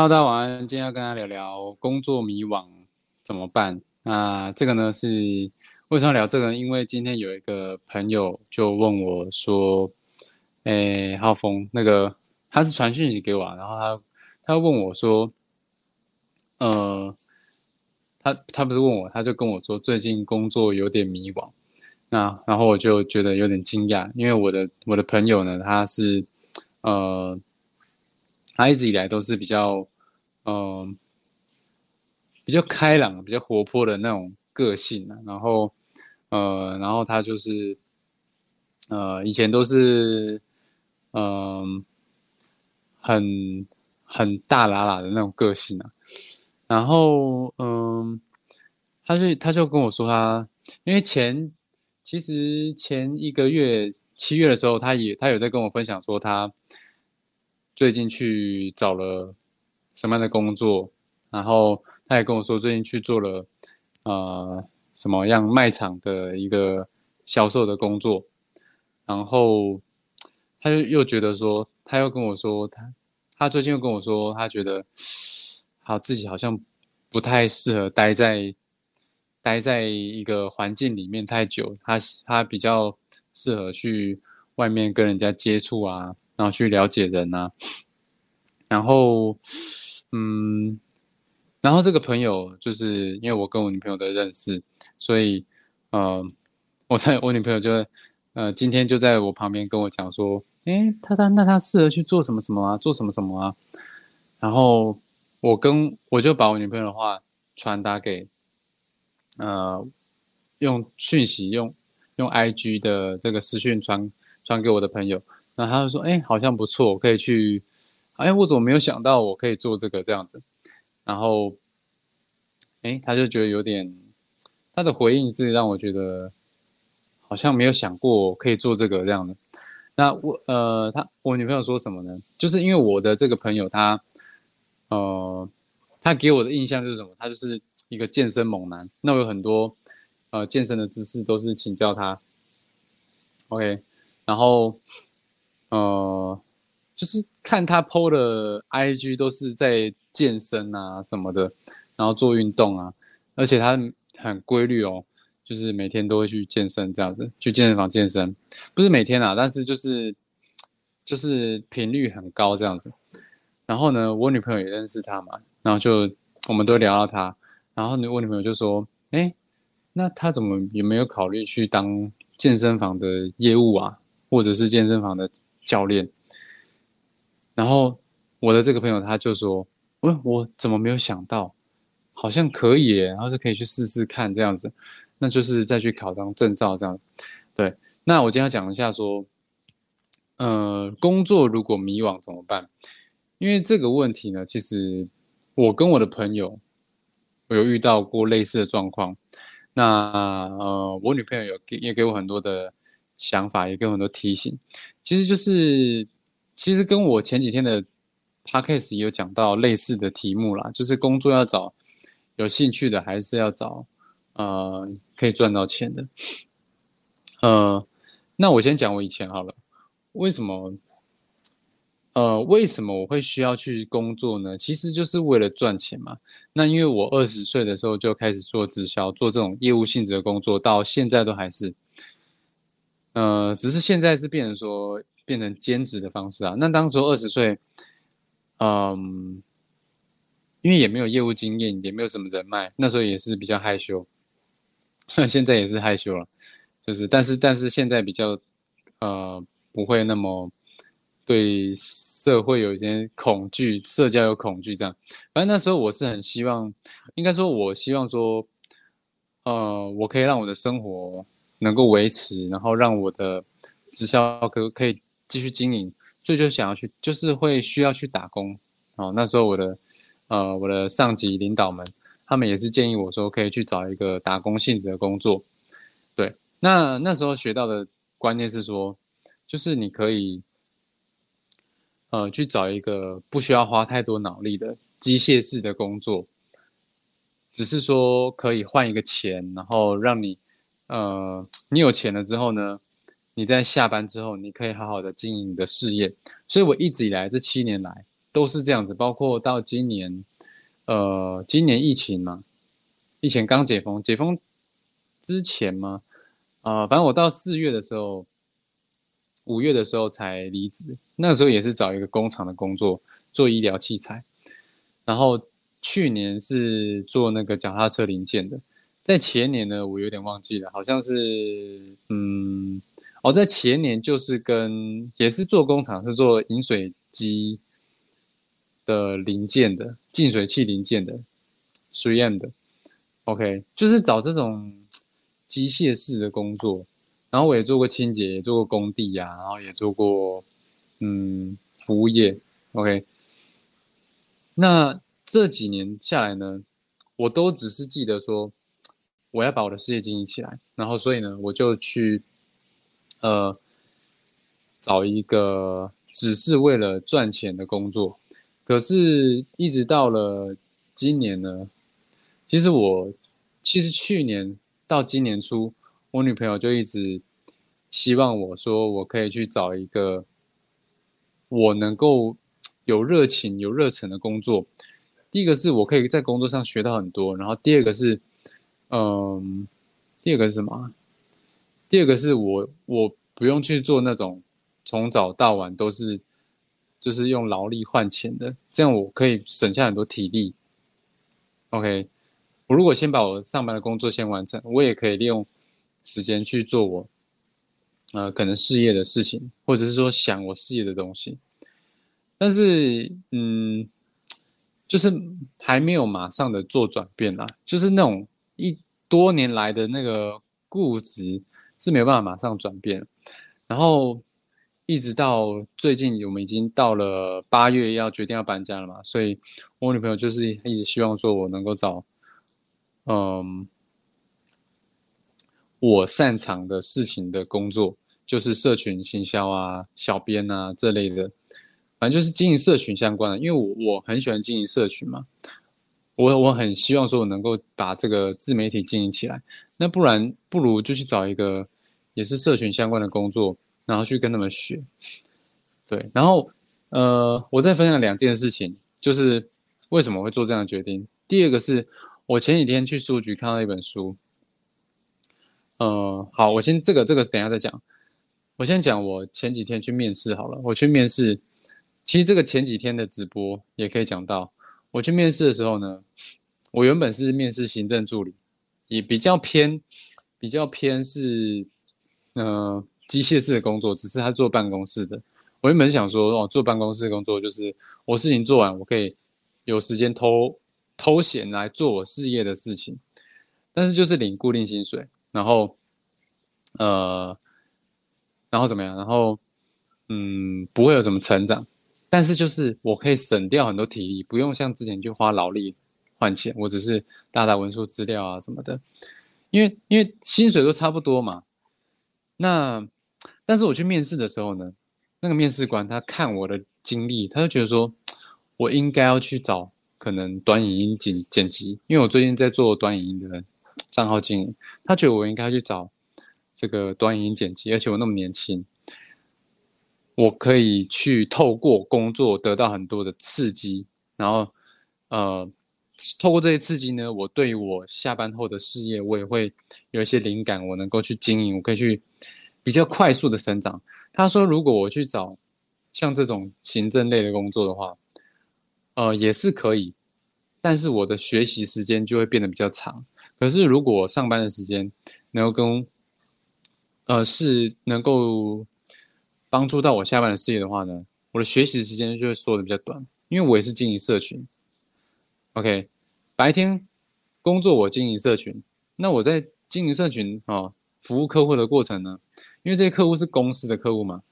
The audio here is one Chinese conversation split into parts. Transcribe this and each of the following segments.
Hello，大家晚安。今天要跟大家聊聊工作迷惘怎么办。那这个呢是为什么聊这个？因为今天有一个朋友就问我说：“诶，浩峰，那个他是传讯息给我，然后他他问我说，呃，他他不是问我，他就跟我说最近工作有点迷惘。那然后我就觉得有点惊讶，因为我的我的朋友呢，他是呃。”他一直以来都是比较，嗯，比较开朗、比较活泼的那种个性啊。然后，呃，然后他就是，呃，以前都是，嗯，很很大喇喇的那种个性啊。然后，嗯，他就他就跟我说，他因为前其实前一个月七月的时候，他也他有在跟我分享说他。最近去找了什么样的工作？然后他也跟我说，最近去做了呃什么样卖场的一个销售的工作。然后他就又觉得说，他又跟我说，他他最近又跟我说，他觉得好自己好像不太适合待在待在一个环境里面太久，他他比较适合去外面跟人家接触啊。然后去了解人呐，然后，嗯，然后这个朋友就是因为我跟我女朋友的认识，所以，呃，我在我女朋友就，呃，今天就在我旁边跟我讲说，诶，他他那他适合去做什么什么啊，做什么什么啊，然后我跟我就把我女朋友的话传达给，呃，用讯息用用 I G 的这个私讯传传给我的朋友。那他就说：“哎，好像不错，我可以去。哎，我怎么没有想到我可以做这个这样子？然后，哎，他就觉得有点，他的回应是让我觉得好像没有想过可以做这个这样的。那我呃，他我女朋友说什么呢？就是因为我的这个朋友他，呃，他给我的印象就是什么？他就是一个健身猛男。那我有很多呃健身的知识都是请教他。OK，然后。”呃，就是看他 PO 的 IG 都是在健身啊什么的，然后做运动啊，而且他很规律哦，就是每天都会去健身这样子，去健身房健身，不是每天啊，但是就是就是频率很高这样子。然后呢，我女朋友也认识他嘛，然后就我们都聊到他，然后呢，我女朋友就说：“哎，那他怎么有没有考虑去当健身房的业务啊，或者是健身房的？”教练，然后我的这个朋友他就说：“我我怎么没有想到，好像可以，然后就可以去试试看这样子，那就是再去考张证照这样。对，那我今天要讲一下说，呃，工作如果迷惘怎么办？因为这个问题呢，其实我跟我的朋友我有遇到过类似的状况。那呃，我女朋友有给也给我很多的想法，也给我很多提醒。”其实就是，其实跟我前几天的 podcast 也有讲到类似的题目啦，就是工作要找有兴趣的，还是要找呃可以赚到钱的。呃，那我先讲我以前好了，为什么？呃，为什么我会需要去工作呢？其实就是为了赚钱嘛。那因为我二十岁的时候就开始做直销，做这种业务性质的工作，到现在都还是。呃，只是现在是变成说变成兼职的方式啊。那当时二十岁，嗯，因为也没有业务经验，也没有什么人脉，那时候也是比较害羞。现在也是害羞了，就是，但是但是现在比较呃不会那么对社会有一些恐惧，社交有恐惧这样。反正那时候我是很希望，应该说我希望说，呃，我可以让我的生活。能够维持，然后让我的直销可可以继续经营，所以就想要去，就是会需要去打工。哦，那时候我的呃我的上级领导们，他们也是建议我说可以去找一个打工性质的工作。对，那那时候学到的观念是说，就是你可以呃去找一个不需要花太多脑力的机械式的工作，只是说可以换一个钱，然后让你。呃，你有钱了之后呢？你在下班之后，你可以好好的经营你的事业。所以我一直以来这七年来，都是这样子，包括到今年，呃，今年疫情嘛，疫情刚解封，解封之前嘛，啊，反正我到四月的时候，五月的时候才离职，那个时候也是找一个工厂的工作，做医疗器材，然后去年是做那个脚踏车零件的，在前年呢，我有点忘记了，好像是，嗯。我在前年就是跟也是做工厂，是做饮水机的零件的净水器零件的实验的，OK，就是找这种机械式的工作。然后我也做过清洁，也做过工地呀，然后也做过嗯服务业，OK。那这几年下来呢，我都只是记得说我要把我的事业经营起来，然后所以呢，我就去。呃，找一个只是为了赚钱的工作，可是，一直到了今年呢，其实我，其实去年到今年初，我女朋友就一直希望我说，我可以去找一个我能够有热情、有热忱的工作。第一个是我可以在工作上学到很多，然后第二个是，嗯，第二个是什么？第二个是我我不用去做那种从早到晚都是就是用劳力换钱的，这样我可以省下很多体力。OK，我如果先把我上班的工作先完成，我也可以利用时间去做我呃可能事业的事情，或者是说想我事业的东西。但是嗯，就是还没有马上的做转变啦，就是那种一多年来的那个固执。是没有办法马上转变，然后一直到最近，我们已经到了八月要决定要搬家了嘛，所以我女朋友就是一直希望说我能够找，嗯，我擅长的事情的工作，就是社群行销啊、小编啊这类的，反正就是经营社群相关的，因为我我很喜欢经营社群嘛，我我很希望说我能够把这个自媒体经营起来。那不然不如就去找一个也是社群相关的工作，然后去跟他们学。对，然后呃，我再分享两件事情，就是为什么会做这样的决定。第二个是我前几天去书局看到一本书，呃，好，我先这个这个等下再讲。我先讲我前几天去面试好了。我去面试，其实这个前几天的直播也可以讲到。我去面试的时候呢，我原本是面试行政助理。也比较偏，比较偏是，呃，机械式的工作，只是他坐办公室的。我原本想说，哦，坐办公室工作就是我事情做完，我可以有时间偷偷闲来做我事业的事情，但是就是领固定薪水，然后，呃，然后怎么样？然后，嗯，不会有什么成长，但是就是我可以省掉很多体力，不用像之前去花劳力。换钱，我只是打打文书资料啊什么的，因为因为薪水都差不多嘛。那但是我去面试的时候呢，那个面试官他看我的经历，他就觉得说我应该要去找可能短影音剪剪辑，因为我最近在做短影音的账号经营，他觉得我应该去找这个短影音剪辑，而且我那么年轻，我可以去透过工作得到很多的刺激，然后呃。透过这些刺激呢，我对于我下班后的事业，我也会有一些灵感，我能够去经营，我可以去比较快速的成长。他说，如果我去找像这种行政类的工作的话，呃，也是可以，但是我的学习时间就会变得比较长。可是如果上班的时间能够跟呃是能够帮助到我下班的事业的话呢，我的学习时间就会缩的比较短，因为我也是经营社群。OK，白天工作我经营社群，那我在经营社群啊，服务客户的过程呢，因为这些客户是公司的客户嘛，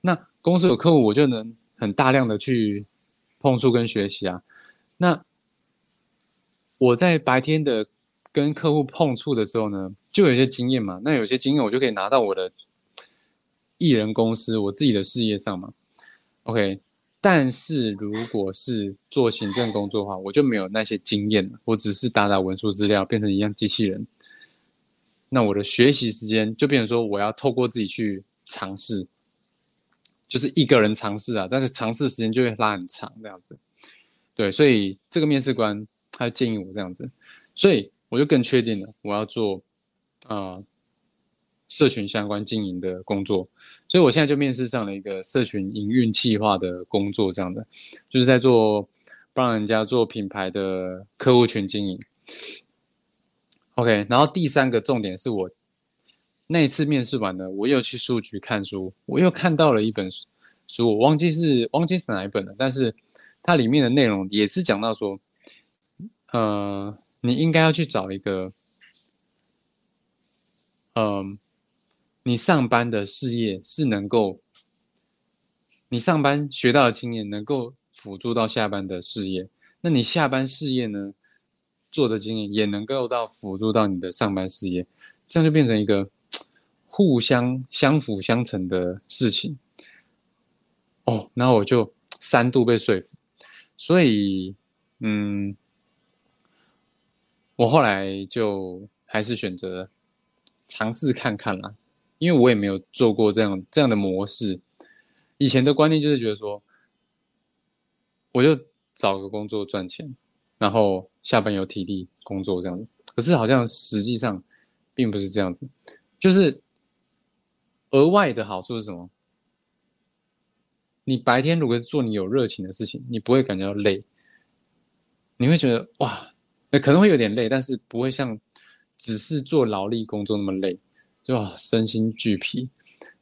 那公司有客户，我就能很大量的去碰触跟学习啊。那我在白天的跟客户碰触的时候呢，就有一些经验嘛，那有些经验我就可以拿到我的艺人公司，我自己的事业上嘛。OK。但是如果是做行政工作的话，我就没有那些经验了。我只是打打文书资料，变成一样机器人。那我的学习时间就变成说，我要透过自己去尝试，就是一个人尝试啊，但是尝试时间就会拉很长这样子。对，所以这个面试官他建议我这样子，所以我就更确定了我要做啊社群相关经营的工作。所以我现在就面试上了一个社群营运计划的工作，这样的就是在做帮人家做品牌的客户群经营。OK，然后第三个重点是我那一次面试完呢，我又去书局看书，我又看到了一本书，我忘记是忘记是哪一本了，但是它里面的内容也是讲到说，呃，你应该要去找一个，嗯，你上班的事业是能够，你上班学到的经验能够辅助到下班的事业，那你下班事业呢？做的经验也能够到辅助到你的上班事业，这样就变成一个互相相辅相成的事情。哦，然后我就三度被说服，所以，嗯，我后来就还是选择尝试看看啦，因为我也没有做过这样这样的模式。以前的观念就是觉得说，我就找个工作赚钱。然后下班有体力工作这样子，可是好像实际上并不是这样子，就是额外的好处是什么？你白天如果做你有热情的事情，你不会感觉到累，你会觉得哇，可能会有点累，但是不会像只是做劳力工作那么累，就身心俱疲。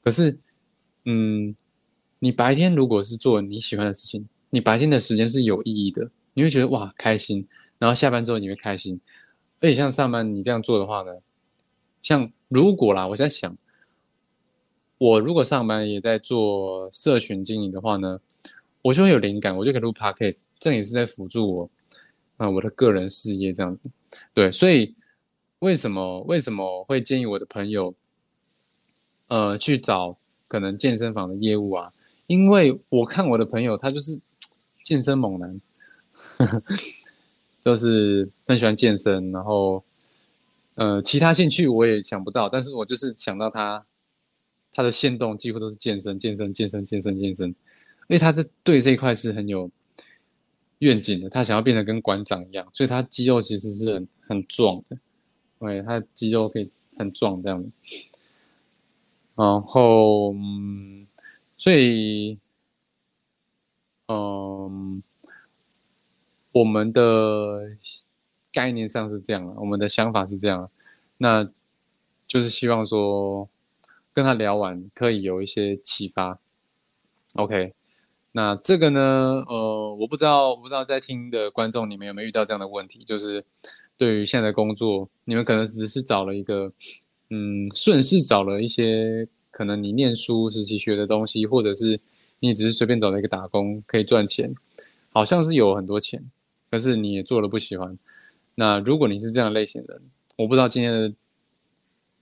可是，嗯，你白天如果是做你喜欢的事情，你白天的时间是有意义的。你会觉得哇开心，然后下班之后你会开心，而且像上班你这样做的话呢，像如果啦，我在想，我如果上班也在做社群经营的话呢，我就会有灵感，我就可以录 podcast，这也是在辅助我啊我的个人事业这样子。对，所以为什么为什么会建议我的朋友，呃，去找可能健身房的业务啊？因为我看我的朋友他就是健身猛男。就是很喜欢健身，然后，呃，其他兴趣我也想不到，但是我就是想到他，他的线动几乎都是健身、健身、健身、健身、健身，因为他的对这一块是很有愿景的，他想要变得跟馆长一样，所以他肌肉其实是很很壮的，对，他肌肉可以很壮这样然后，嗯，所以，嗯。我们的概念上是这样我们的想法是这样，那就是希望说跟他聊完可以有一些启发。OK，那这个呢，呃，我不知道，不知道在听的观众你们有没有遇到这样的问题，就是对于现在的工作，你们可能只是找了一个，嗯，顺势找了一些可能你念书时期学的东西，或者是你只是随便找了一个打工可以赚钱，好像是有很多钱。可是你也做了不喜欢，那如果你是这样类型的人，我不知道今天的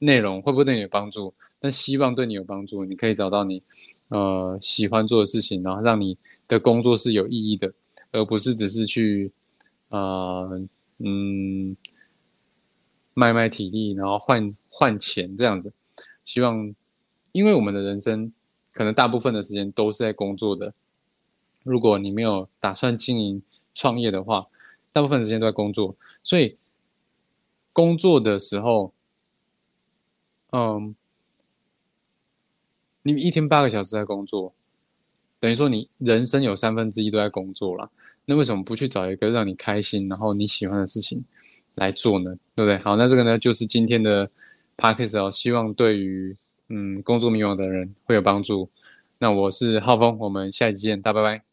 内容会不会对你有帮助，但希望对你有帮助。你可以找到你呃喜欢做的事情，然后让你的工作是有意义的，而不是只是去啊嗯卖卖体力，然后换换钱这样子。希望，因为我们的人生可能大部分的时间都是在工作的，如果你没有打算经营。创业的话，大部分时间都在工作，所以工作的时候，嗯，你一天八个小时在工作，等于说你人生有三分之一都在工作了。那为什么不去找一个让你开心，然后你喜欢的事情来做呢？对不对？好，那这个呢，就是今天的 p a c k a g e 哦，希望对于嗯工作迷茫的人会有帮助。那我是浩峰，我们下一集见，大拜拜。